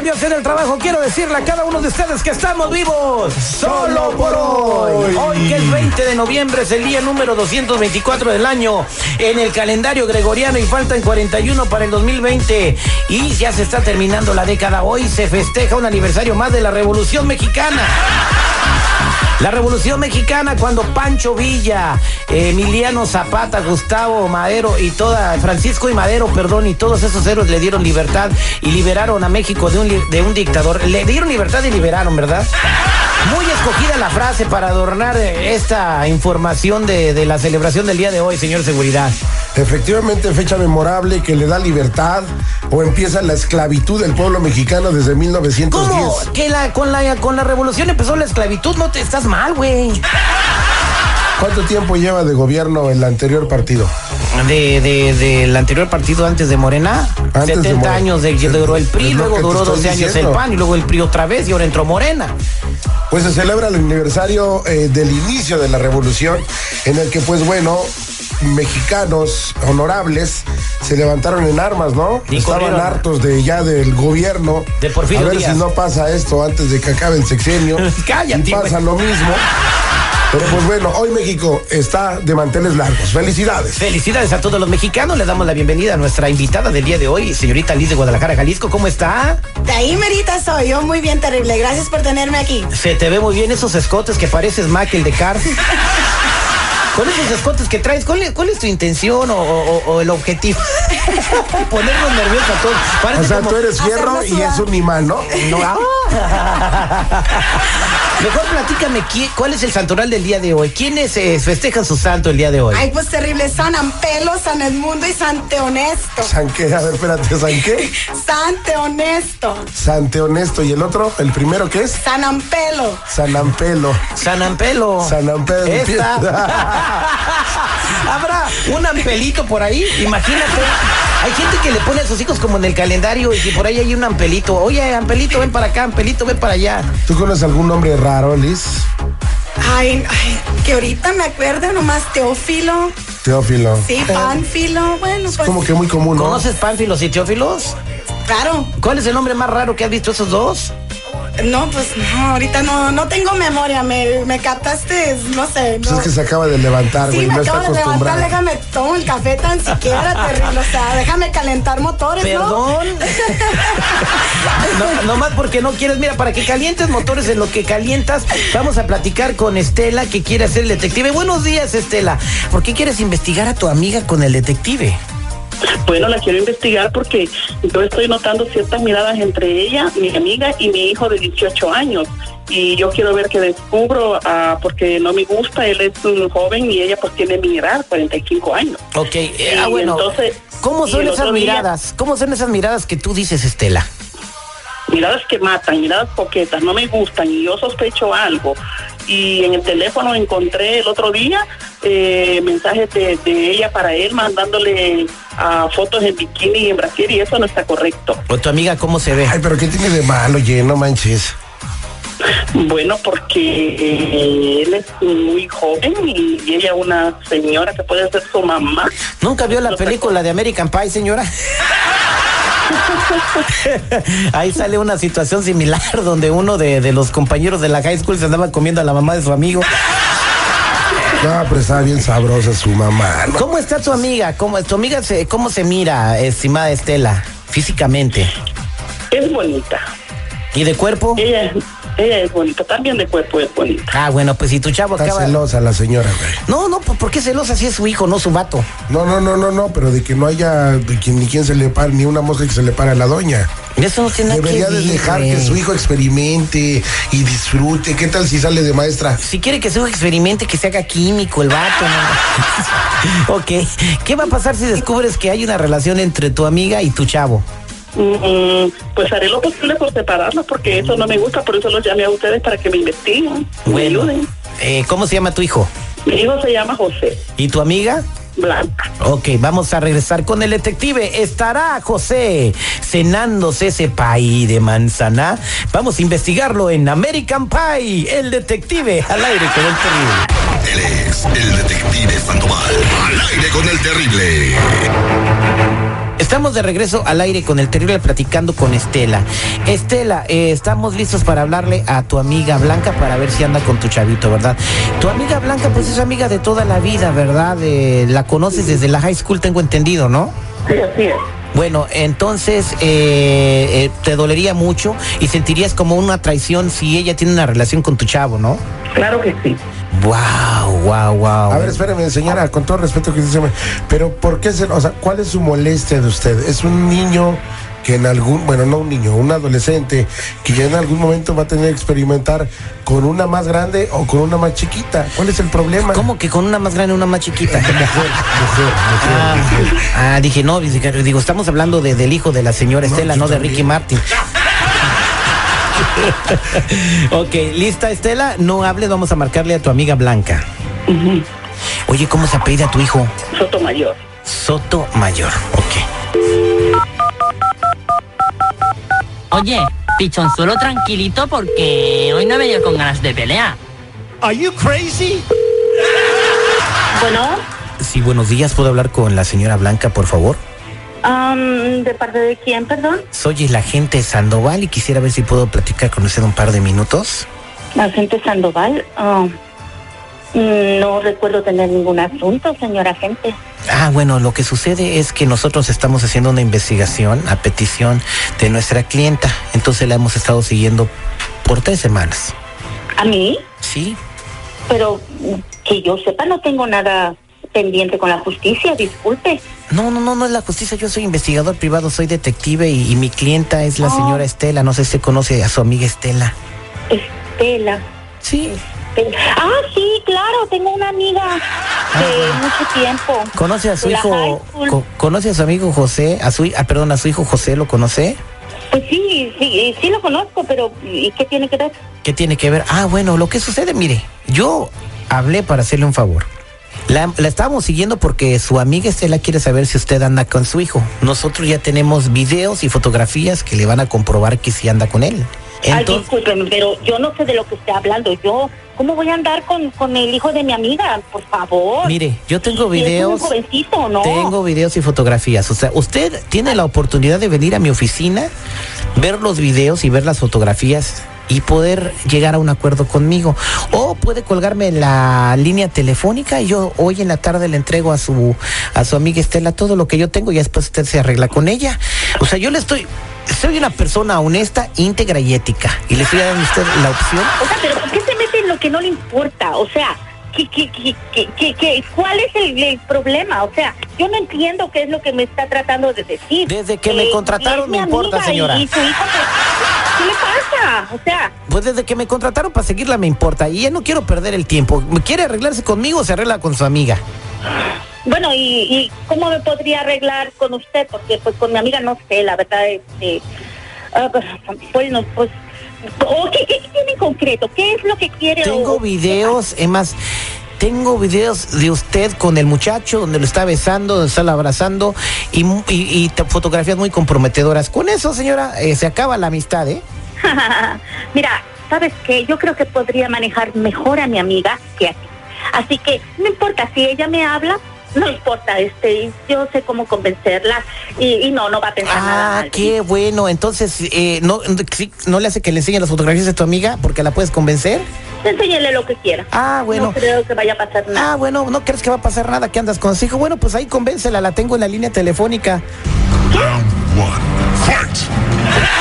Dios en el trabajo, quiero decirle a cada uno de ustedes que estamos vivos solo por hoy. Hoy que es 20 de noviembre, es el día número 224 del año en el calendario gregoriano y faltan 41 para el 2020 y ya se está terminando la década. Hoy se festeja un aniversario más de la Revolución Mexicana. La Revolución Mexicana cuando Pancho Villa, Emiliano Zapata, Gustavo Madero y toda Francisco y Madero, perdón, y todos esos héroes le dieron libertad y liberaron a México de un de un dictador. Le dieron libertad y liberaron, ¿verdad? Muy escogida la frase para adornar eh, esta información de, de la celebración del día de hoy, señor Seguridad. Efectivamente, fecha memorable que le da libertad o empieza la esclavitud del pueblo mexicano desde 1910. ¿Cómo? Que la, con, la, con la revolución empezó la esclavitud, no te estás mal, güey. ¿Cuánto tiempo lleva de gobierno el anterior partido? De, de, del anterior partido antes de Morena, Antes de 70 Morena. años de, duró el PRI, luego duró estoy 12 años el. PAN y luego el PRI otra vez y ahora entró Morena. Pues se celebra el aniversario eh, del inicio de la revolución, en el que, pues bueno, mexicanos honorables se levantaron en armas, ¿no? Y Estaban corrieron. hartos de ya del gobierno. De Porfirio A ver Díaz. si no pasa esto antes de que acabe el sexenio. Cállate, Y pasa lo mismo. Pero pues bueno, hoy México está de manteles largos. Felicidades. Felicidades a todos los mexicanos, le damos la bienvenida a nuestra invitada del día de hoy, señorita Liz de Guadalajara, Jalisco, ¿cómo está? De ahí merita soy yo, muy bien, terrible. Gracias por tenerme aquí. Se te ve muy bien esos escotes que pareces Mac el de Car. Con esos escotes que traes, ¿cuál es, cuál es tu intención o, o- o el objetivo? Ponernos nerviosos a todos. Parece O sea, como- tú eres fierro y es un imán, ¿no? No, ah. Mejor platícame ¿qui- cuál es el santoral del día de hoy. ¿Quiénes eh, festejan su santo el día de hoy? Ay, pues terrible. San Ampelo, San Edmundo y Sante Honesto. San qué, a ver, espérate, ¿San qué? Sante Honesto. Sante Honesto. ¿Y el otro? ¿El primero qué es? San Ampelo. San Ampelo. San Ampelo. San Ampelo. Esta. Habrá un ampelito por ahí, imagínate. Hay gente que le pone a sus hijos como en el calendario y si por ahí hay un ampelito. Oye, ampelito, ven para acá, ampelito, ven para allá. ¿Tú conoces algún nombre raro, Liz? Ay, ay, que ahorita me acuerdo nomás Teófilo. Teófilo. Sí, Pánfilo. Bueno, pues. Como que muy común, ¿no? ¿Conoces pánfilos y teófilos? Claro. ¿Cuál es el nombre más raro que has visto esos dos? No, pues no, ahorita no, no tengo memoria. Me, me captaste, no sé. Pues no. es que se acaba de levantar, Sí, güey. me no está acabo de levantar, déjame tomo el café tan siquiera, terrible. O sea, déjame calentar motores, ¿no? Perdón. No, nomás porque no quieres, mira, para que calientes motores en lo que calientas, vamos a platicar con Estela que quiere ser el detective. Buenos días, Estela. ¿Por qué quieres investigar a tu amiga con el detective? Bueno, la quiero investigar porque yo estoy notando ciertas miradas entre ella, mi amiga y mi hijo de 18 años. Y yo quiero ver qué descubro, ah, porque no me gusta, él es un joven y ella pues tiene mi edad, 45 años. Ok, eh, ah, bueno. entonces, ¿Cómo son esas día- miradas? ¿Cómo son esas miradas que tú dices, Estela? Miradas que matan, miradas coquetas, no me gustan y yo sospecho algo. Y en el teléfono encontré el otro día eh, mensajes de, de ella para él mandándole ah, fotos en bikini y en brasier y eso no está correcto. ¿O tu amiga cómo se ve? Ay, pero ¿qué tiene de malo, oye? No manches. Bueno, porque eh, él es muy joven y, y ella una señora que puede ser su mamá. ¿Nunca vio la película de American Pie, señora? Ahí sale una situación similar donde uno de, de los compañeros de la high school se andaba comiendo a la mamá de su amigo. No, pero estaba bien sabrosa su mamá. ¿no? ¿Cómo está tu amiga? ¿Cómo, ¿Tu amiga se, cómo se mira, estimada Estela, físicamente? Es bonita. ¿Y de cuerpo? Ella, ella es bonita. También de cuerpo es bonita. Ah, bueno, pues si tu chavo Está acaba... celosa la señora, güey. No, no, ¿por por qué celosa si es su hijo, no su vato? No, no, no, no, no, pero de que no haya de ni quien se le pare, ni una mosca que se le pare a la doña. Eso no tiene nada Debería que de dejar güey. que su hijo experimente y disfrute. ¿Qué tal si sale de maestra? Si quiere que su hijo experimente, que se haga químico el vato. ¿no? ok. ¿Qué va a pasar si descubres que hay una relación entre tu amiga y tu chavo? Mm, pues haré lo posible por separarlos porque eso no me gusta, por eso los llamé a ustedes para que me investiguen, me ayuden. eh, ¿cómo se llama tu hijo? Mi hijo se llama José ¿Y tu amiga? Blanca. Ok, vamos a regresar con el detective. ¿Estará José cenándose ese pay de manzana? Vamos a investigarlo en American Pie, el detective al aire con el terrible. Él es el detective Sandoval. Al aire con el terrible. Estamos de regreso al aire con el terrible platicando con Estela. Estela, eh, estamos listos para hablarle a tu amiga Blanca para ver si anda con tu chavito, ¿verdad? Tu amiga Blanca, pues es amiga de toda la vida, ¿verdad? Eh, la conoces desde la high school, tengo entendido, ¿no? Sí, así es. Bueno, entonces eh, eh, te dolería mucho y sentirías como una traición si ella tiene una relación con tu chavo, ¿no? Claro que sí. Wow, wow, wow. A ver, espérame, señora, con todo respeto que dice, pero ¿por qué se, o sea, cuál es su molestia de usted? ¿Es un niño que en algún, bueno, no un niño, un adolescente que ya en algún momento va a tener que experimentar con una más grande o con una más chiquita? ¿Cuál es el problema? ¿Cómo que con una más grande y una más chiquita? Mujer, mujer, mujer. Ah, mujer. ah, dije, no, digo, estamos hablando de- del hijo de la señora Estela, no, de también. Ricky Martin. ok, ¿lista Estela? No hables, vamos a marcarle a tu amiga Blanca. Oye, ¿cómo se apellida tu hijo? Sotomayor. Soto Mayor, ok. Oye, pichonzuelo tranquilito porque hoy no he venido con ganas de pelear. Bueno, Sí, buenos días, ¿puedo hablar con la señora Blanca, por favor? Am, ¿de parte de quién, perdón? Soy el agente Sandoval y quisiera ver si puedo platicar con usted un par de minutos. Agente Sandoval. ah, mm, no recuerdo tener ningún asunto, señor agente. Ah, bueno, lo que sucede es que nosotros estamos haciendo una investigación a petición de nuestra clienta, entonces la hemos estado siguiendo por tres semanas. ¿A mí? Sí, Pero que yo sepa, no tengo nada pendiente con la justicia, disculpe. no, no, no, no es la justicia, yo soy investigador privado, soy detective y, y mi clienta es la Oh. señora Estela, no sé si conoce a su amiga Estela. Estela. Sí, Estela. Ah, sí, claro, tengo una amiga de mucho tiempo. conoce a su la hijo, co- conoce a su amigo José, a su, ah, perdón, a su hijo José, ¿lo conoce? Pues sí, sí, sí lo conozco, pero ¿y qué tiene que ver? ¿Qué tiene que ver? Ah, bueno, lo que sucede, mire, yo hablé para hacerle un favor. La, la estábamos siguiendo porque su amiga Estela quiere saber si usted anda con su hijo. Nosotros ya tenemos videos y fotografías que le van a comprobar que sí anda con él. Ay, Entonces, discúlpeme, pero yo no sé de lo que esté hablando. Yo, ¿cómo voy a andar con, con el hijo de mi amiga? Por favor. mire, yo tengo Si es videos. un jovencito, ¿no? Tengo videos y fotografías. O sea, usted tiene la oportunidad de venir a mi oficina, ver los videos y ver las fotografías y poder llegar a un acuerdo conmigo. O puede colgarme en la línea telefónica y yo hoy en la tarde le entrego a su a su amiga Estela todo lo que yo tengo y después usted se arregla con ella. O sea, yo le estoy soy una persona honesta, íntegra y ética y le estoy dando a usted la opción O sea, pero ¿por qué se mete en lo que no le importa? O sea, ¿qué, qué, qué, qué, qué- qué- cuál es el, el problema? O sea, yo no entiendo qué es lo que me está tratando de decir. Desde que me contrataron es me importa, señora. Y, y su hijo, pues, ¿qué le pasa? O sea, Pues desde que me contrataron para seguirla me importa y ya no quiero perder el tiempo. ¿Quiere arreglarse conmigo o se arregla con su amiga? bueno, ¿y, y cómo me podría arreglar con usted? Porque pues con mi amiga no sé, la verdad, este... ah, pues, bueno, pues... ¿o ¿qué, qué tiene en concreto? ¿Qué es lo que quiere? Tengo o- videos, es más, tengo videos de usted con el muchacho donde lo está besando, donde está abrazando y, y- y fotografías muy comprometedoras. Con eso, señora, eh, se acaba la amistad, ¿eh? Mira, ¿sabes qué? Yo creo que podría manejar mejor a mi amiga que a ti. Así que no importa si ella me habla, no importa, este, yo sé cómo convencerla y, y no, no va a pensar nada Ah, qué bueno. Entonces, eh, no, ¿no le hace que le enseñe las fotografías de tu amiga porque la puedes convencer? Enséñale lo que quiera. Ah, bueno. No creo que vaya a pasar nada. Ah, bueno, ¿no crees que va a pasar nada que andas con su hijo? Bueno, pues ahí convéncela, la tengo en la línea telefónica. Round one. Fight.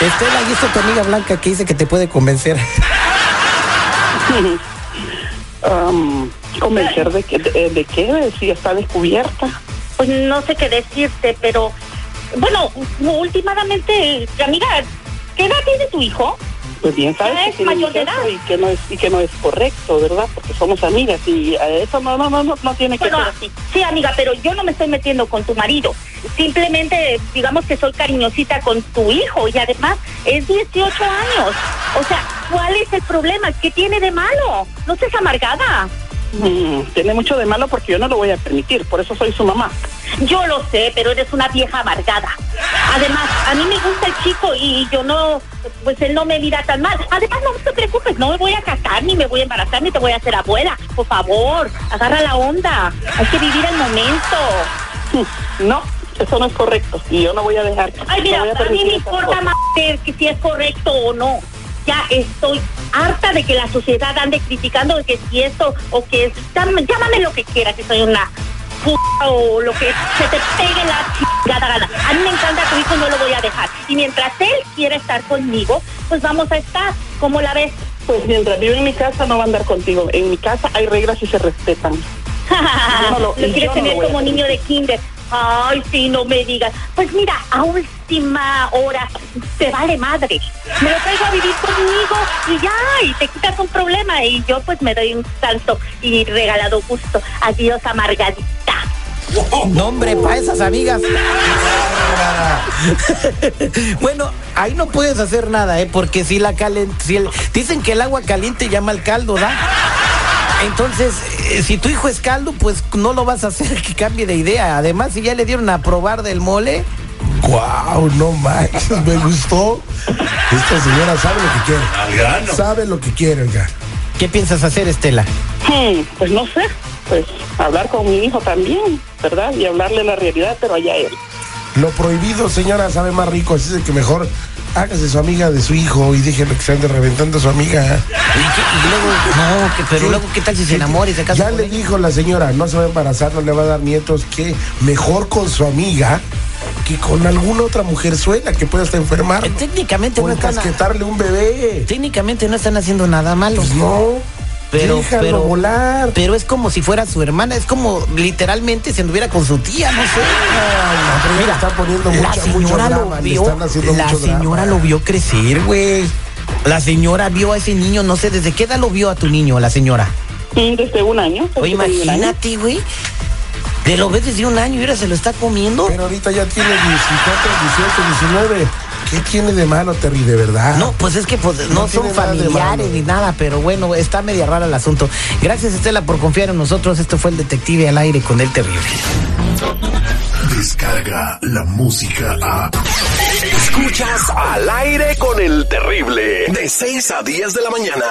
Estela, ahí está tu amiga Blanca que dice que te puede convencer. Am, ¿Convencer de, que, de, de qué? Si está descubierta. Pues no sé qué decirte, pero bueno, últimamente, amiga, ¿qué edad tiene tu hijo? Pues bien sabes que es tiene mayor de edad. y que no es y que no es correcto, ¿verdad? Porque somos amigas y a eso no no no no, no tiene que ser así. sí, amiga, pero yo no me estoy metiendo con tu marido. Simplemente, digamos que soy cariñosita con tu hijo y además es 18 años. O sea, ¿cuál es el problema? ¿Qué tiene de malo? No seas amargada. Mm, tiene mucho de malo porque yo no lo voy a permitir, por eso soy su mamá. Yo lo sé, pero eres una vieja amargada. Además, a mí me gusta el chico y yo no, pues él no me mira tan mal. Además, no te preocupes, no me voy a casar, ni me voy a embarazar, ni te voy a hacer abuela. Por favor, agarra la onda. Hay que vivir el momento. No, eso no es correcto y yo no voy a dejar. Ay, mira, no a mí me importa más que si es correcto o no. Ya estoy harta de que la sociedad ande criticando de que si esto o que es, llámame, lo que quieras, que soy una puta o lo que se te pegue la chingada gana. A mí me encanta tu hijo no lo voy a dejar. Y mientras él quiera estar conmigo, pues vamos a estar. ¿Cómo la ves? Pues mientras vive en mi casa no va a andar contigo. En mi casa hay reglas y se respetan. no lo- quieres no tener lo como niño de kinder. Ay, sí, no me digas. Pues mira, a última hora te vale madre. Me lo traigo a vivir conmigo y ya, y te quitas un problema. Y yo pues me doy un salto y regalado gusto. Adiós, amargadita. No, hombre, para esas amigas. bueno, ahí no puedes hacer nada, ¿eh? Porque si la calen... si el- dicen que el agua caliente llama al caldo, ¿da? Entonces, eh, si tu hijo es caldo, pues no lo vas a hacer que cambie de idea. Además, si ya le dieron a probar del mole, Guau, no manches, me gustó. Esta señora sabe lo que quiere. Al grano. Sabe lo que quiere, oiga. ¿qué piensas hacer, Estela? Hmm, pues no sé, pues hablar con mi hijo también, ¿verdad? Y hablarle la realidad, pero allá él. Lo prohibido, señora, sabe más rico, así es de que mejor hágase su amiga de su hijo y déjelo que se ande reventando a su amiga. Y, luego, no, que- pero ¿Qué? luego, ¿qué tal si se enamora y se casa Ya con le dijo la señora, no se va a embarazar, no le va a dar nietos, que mejor con su amiga que con alguna otra mujerzuela que pueda estar enfermar. Eh, Técnicamente O no están... encasquetarle un bebé. Técnicamente no están haciendo nada malo. Pues no. Pero, déjalo pero, volar. pero es como si fuera su hermana, es como literalmente se anduviera con su tía, no sé. le están poniendo la mucha- mucho señora lo drama, vio, la mucho señora drama. lo vio crecer, güey. La señora vio a ese niño, no sé, ¿desde qué edad lo vio a tu niño, la señora? Mm, Desde un año. Oye, imagínate, güey. De lo ves desde un año y ahora se lo está comiendo. Pero ahorita ya tiene 14, 18, 19. ¿Qué tiene de malo, Terry, de verdad? No, pues es que pues, no, No son familiares ni nada, pero bueno, está media rara el asunto. Gracias, Estela, por confiar en nosotros. Esto fue el Detective al aire con el terrible. Descarga la música a. Escuchas al aire con el terrible. De 6 a 10 de la mañana.